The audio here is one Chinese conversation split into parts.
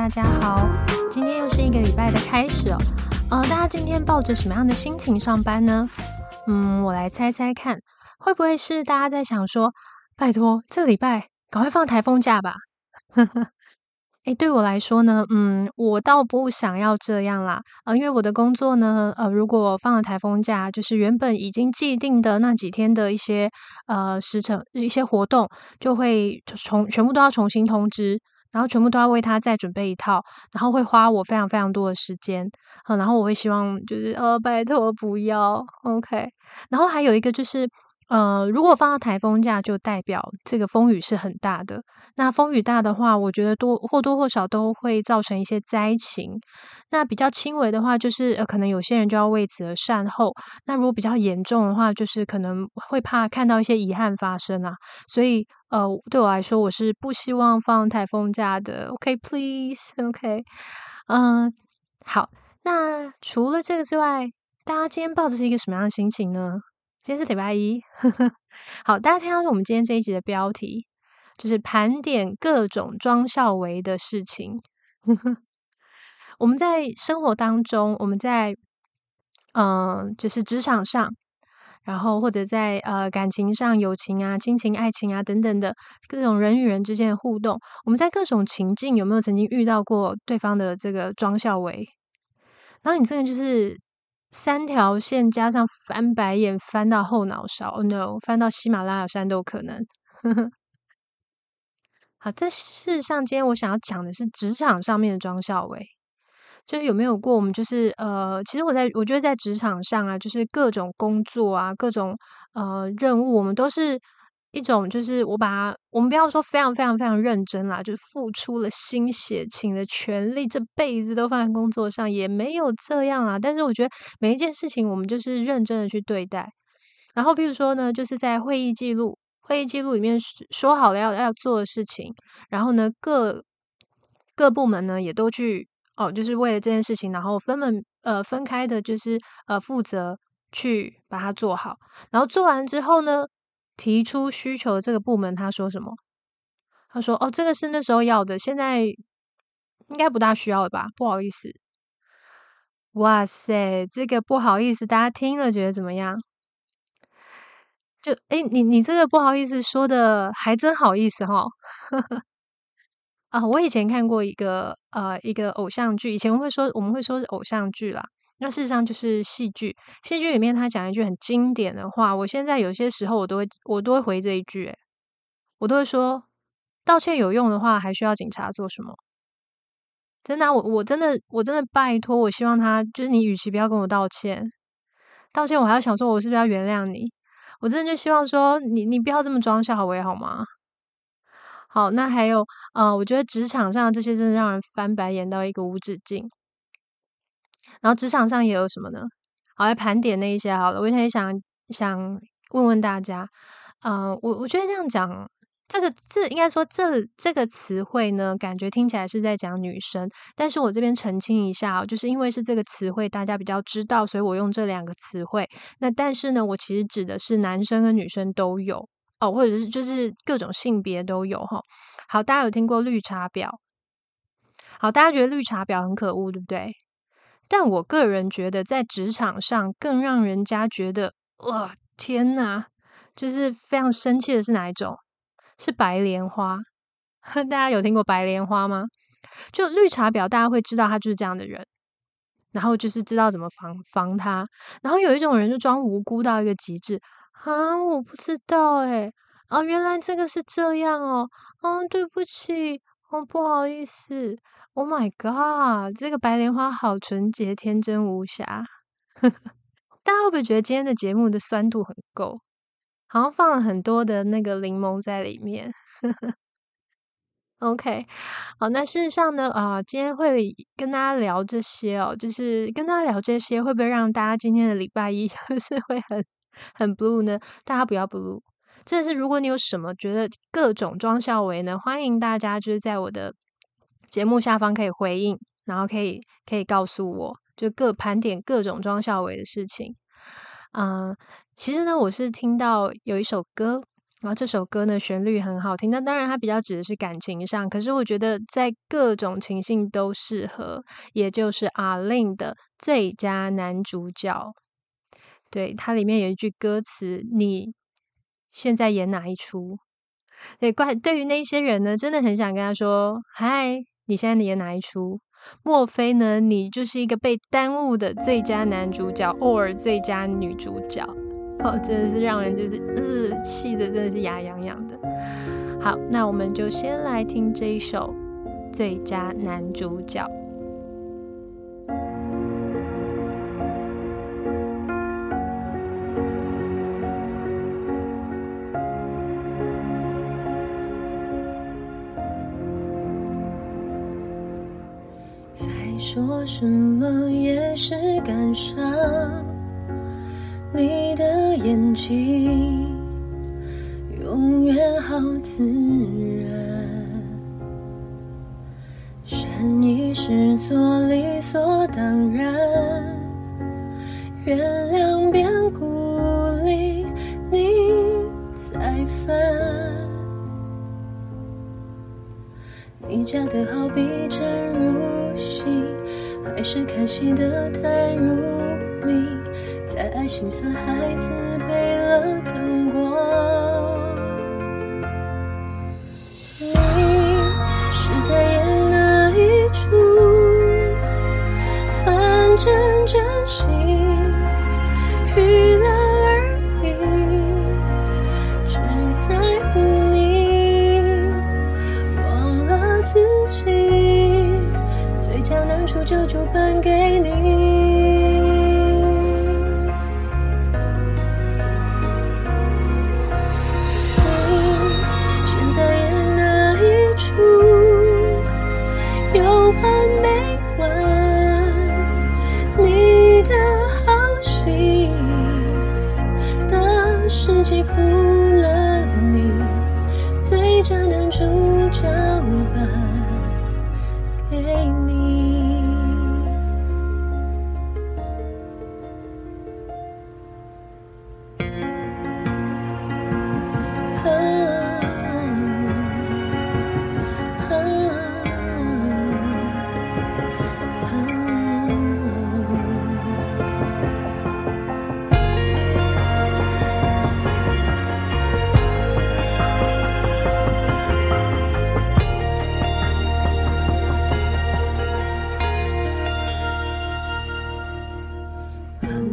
大家好，今天又是一个礼拜的开始哦。呃，大家今天抱着什么样的心情上班呢？嗯，我来猜猜看，会不会是大家在想说，拜托，这礼拜赶快放台风假吧？呵呵哎，对我来说呢，嗯，我倒不想要这样啦，啊，因为我的工作呢，呃，如果放了台风假，就是原本已经既定的那几天的一些呃时程、一些活动，就会重全部都要重新通知，然后全部都要为他再准备一套，然后会花我非常非常多的时间，嗯，然后我会希望就是呃，拜托不要，OK，然后还有一个就是。呃，如果放到台风假，就代表这个风雨是很大的。那风雨大的话，我觉得多或多或少都会造成一些灾情。那比较轻微的话，就是呃，可能有些人就要为此而善后。那如果比较严重的话，就是可能会怕看到一些遗憾发生啊。所以呃，对我来说，我是不希望放台风假的。OK，please，OK，嗯，好。那除了这个之外，大家今天抱着是一个什么样的心情呢？今天是礼拜一，好，大家听到我们今天这一集的标题，就是盘点各种庄孝为的事情。我们在生活当中，我们在嗯，就是职场上，然后或者在呃感情上、友情啊、亲情、爱情啊等等的各种人与人之间的互动，我们在各种情境有没有曾经遇到过对方的这个庄孝为？然后你这个就是。三条线加上翻白眼，翻到后脑勺，Oh no，翻到喜马拉雅山都有可能。好，在事实上，今天我想要讲的是职场上面的庄孝伟，就是有没有过我们就是呃，其实我在我觉得在职场上啊，就是各种工作啊，各种呃任务，我们都是。一种就是我把我们不要说非常非常非常认真啦，就付出了心血、倾了全力，这辈子都放在工作上，也没有这样啊。但是我觉得每一件事情，我们就是认真的去对待。然后，比如说呢，就是在会议记录、会议记录里面说好了要要做的事情，然后呢，各各部门呢也都去哦，就是为了这件事情，然后分门呃分开的，就是呃负责去把它做好。然后做完之后呢？提出需求这个部门，他说什么？他说：“哦，这个是那时候要的，现在应该不大需要了吧？不好意思。”哇塞，这个不好意思，大家听了觉得怎么样？就哎，你你这个不好意思说的还真好意思哈！啊，我以前看过一个呃一个偶像剧，以前会说我们会说是偶像剧啦。那事实上就是戏剧，戏剧里面他讲一句很经典的话，我现在有些时候我都会我都会回这一句，我都会说道歉有用的话，还需要警察做什么？真的，我我真的我真的拜托，我希望他就是你，与其不要跟我道歉，道歉我还要想说，我是不是要原谅你？我真的就希望说，你你不要这么装小威好吗？好，那还有呃，我觉得职场上这些真的让人翻白眼到一个无止境。然后职场上也有什么呢？好，来盘点那一些好了。我现在想想问问大家，嗯，我我觉得这样讲，这个字应该说这这个词汇呢，感觉听起来是在讲女生。但是我这边澄清一下哦，就是因为是这个词汇大家比较知道，所以我用这两个词汇。那但是呢，我其实指的是男生跟女生都有哦，或者是就是各种性别都有哈。好，大家有听过绿茶婊？好，大家觉得绿茶婊很可恶，对不对？但我个人觉得，在职场上更让人家觉得，哇，天哪，就是非常生气的是哪一种？是白莲花。大家有听过白莲花吗？就绿茶婊，大家会知道他就是这样的人，然后就是知道怎么防防他。然后有一种人就装无辜到一个极致啊，我不知道哎，啊，原来这个是这样哦，嗯，对不起，哦，不好意思。Oh my god！这个白莲花好纯洁、天真无瑕。大家会不会觉得今天的节目的酸度很够？好像放了很多的那个柠檬在里面。OK，好，那事实上呢，啊，今天会跟大家聊这些哦，就是跟大家聊这些，会不会让大家今天的礼拜一 就是会很很 blue 呢？大家不要 blue。这是如果你有什么觉得各种装孝为呢，欢迎大家就是在我的。节目下方可以回应，然后可以可以告诉我，就各盘点各种庄孝伟的事情。嗯，其实呢，我是听到有一首歌，然后这首歌呢，旋律很好听。那当然，它比较指的是感情上，可是我觉得在各种情境都适合，也就是阿令的最佳男主角。对，它里面有一句歌词：“你现在演哪一出？”对，怪对于那些人呢，真的很想跟他说：“嗨，你现在演哪一出？莫非呢，你就是一个被耽误的最佳男主角，偶尔最佳女主角？”哦，真的是让人就是呃气的，真的是牙痒痒的。好，那我们就先来听这一首《最佳男主角》。什么也是感伤。你的眼睛永远好自然，善意是做理所当然，原谅变鼓励你再犯。你假的好比真如戏，还是看戏的太入迷？在爱心酸，孩子背了灯光。你是在演哪一出？反正真心 fool.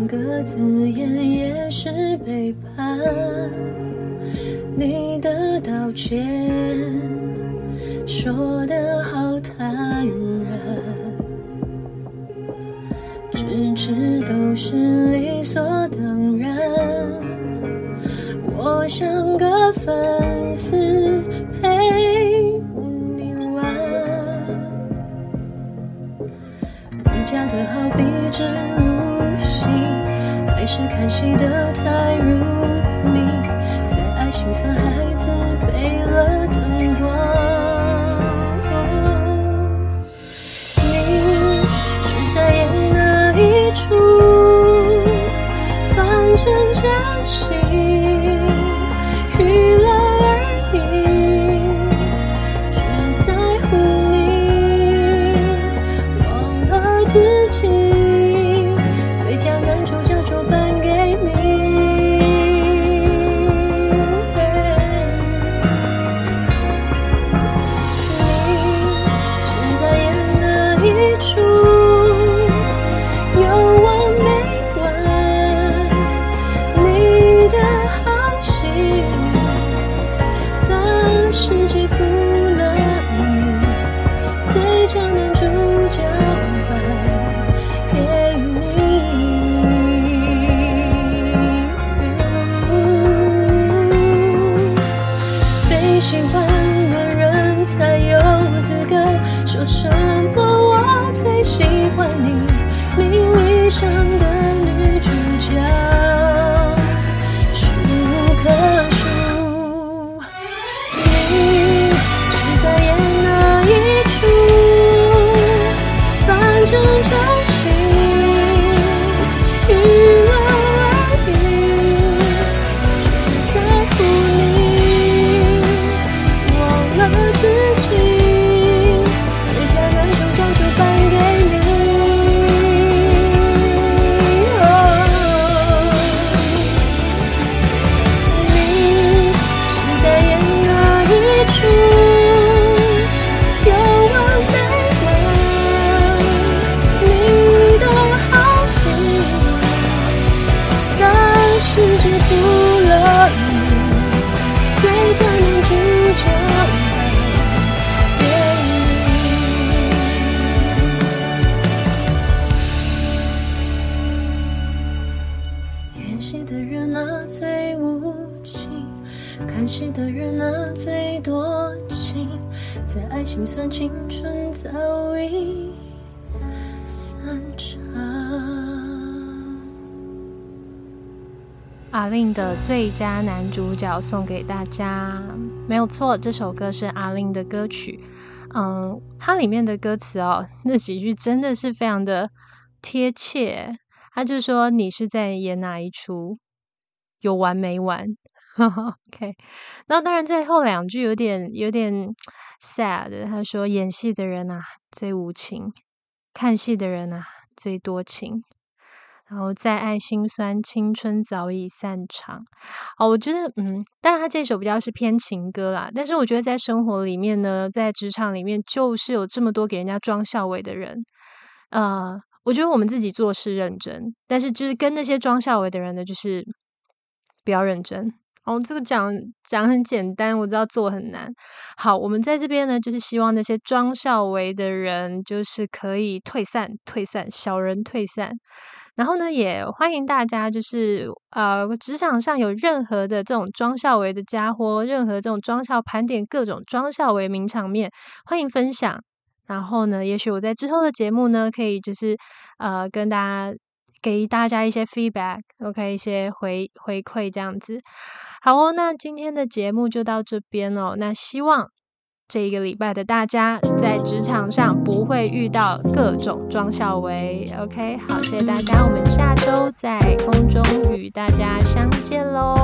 两个字眼也是背叛，你的道歉说得好坦然，迟迟都是理所当然。我像个粉丝。心，娱乐而已，只在乎你，忘了自己，嘴角淡出，就就颁给你。你现在演哪一出？说什么我最喜欢你。影。演戏的人啊最无情，看戏的人啊最多情，在爱情算青春早已散场。阿令的最佳男主角送给大家，没有错，这首歌是阿令的歌曲。嗯，它里面的歌词哦，那几句真的是非常的贴切。他就说：“你是在演哪一出？有完没完？”OK。然后当然在后两句有点有点 sad。他说：“演戏的人啊最无情，看戏的人啊最多情。”然后再爱心酸，青春早已散场。哦，我觉得，嗯，当然他这首比较是偏情歌啦，但是我觉得在生活里面呢，在职场里面，就是有这么多给人家装校尉的人。呃，我觉得我们自己做事认真，但是就是跟那些装校尉的人呢，就是不要认真。哦，这个讲讲很简单，我知道做很难。好，我们在这边呢，就是希望那些装校尉的人，就是可以退散，退散，小人退散。然后呢，也欢迎大家，就是呃，职场上有任何的这种装校为的家伙，任何这种装校盘点各种装校为名场面，欢迎分享。然后呢，也许我在之后的节目呢，可以就是呃，跟大家给大家一些 feedback，OK，一些回回馈这样子。好哦，那今天的节目就到这边哦。那希望。这一个礼拜的大家在职场上不会遇到各种装校威，OK，好，谢谢大家，我们下周在空中与大家相见喽。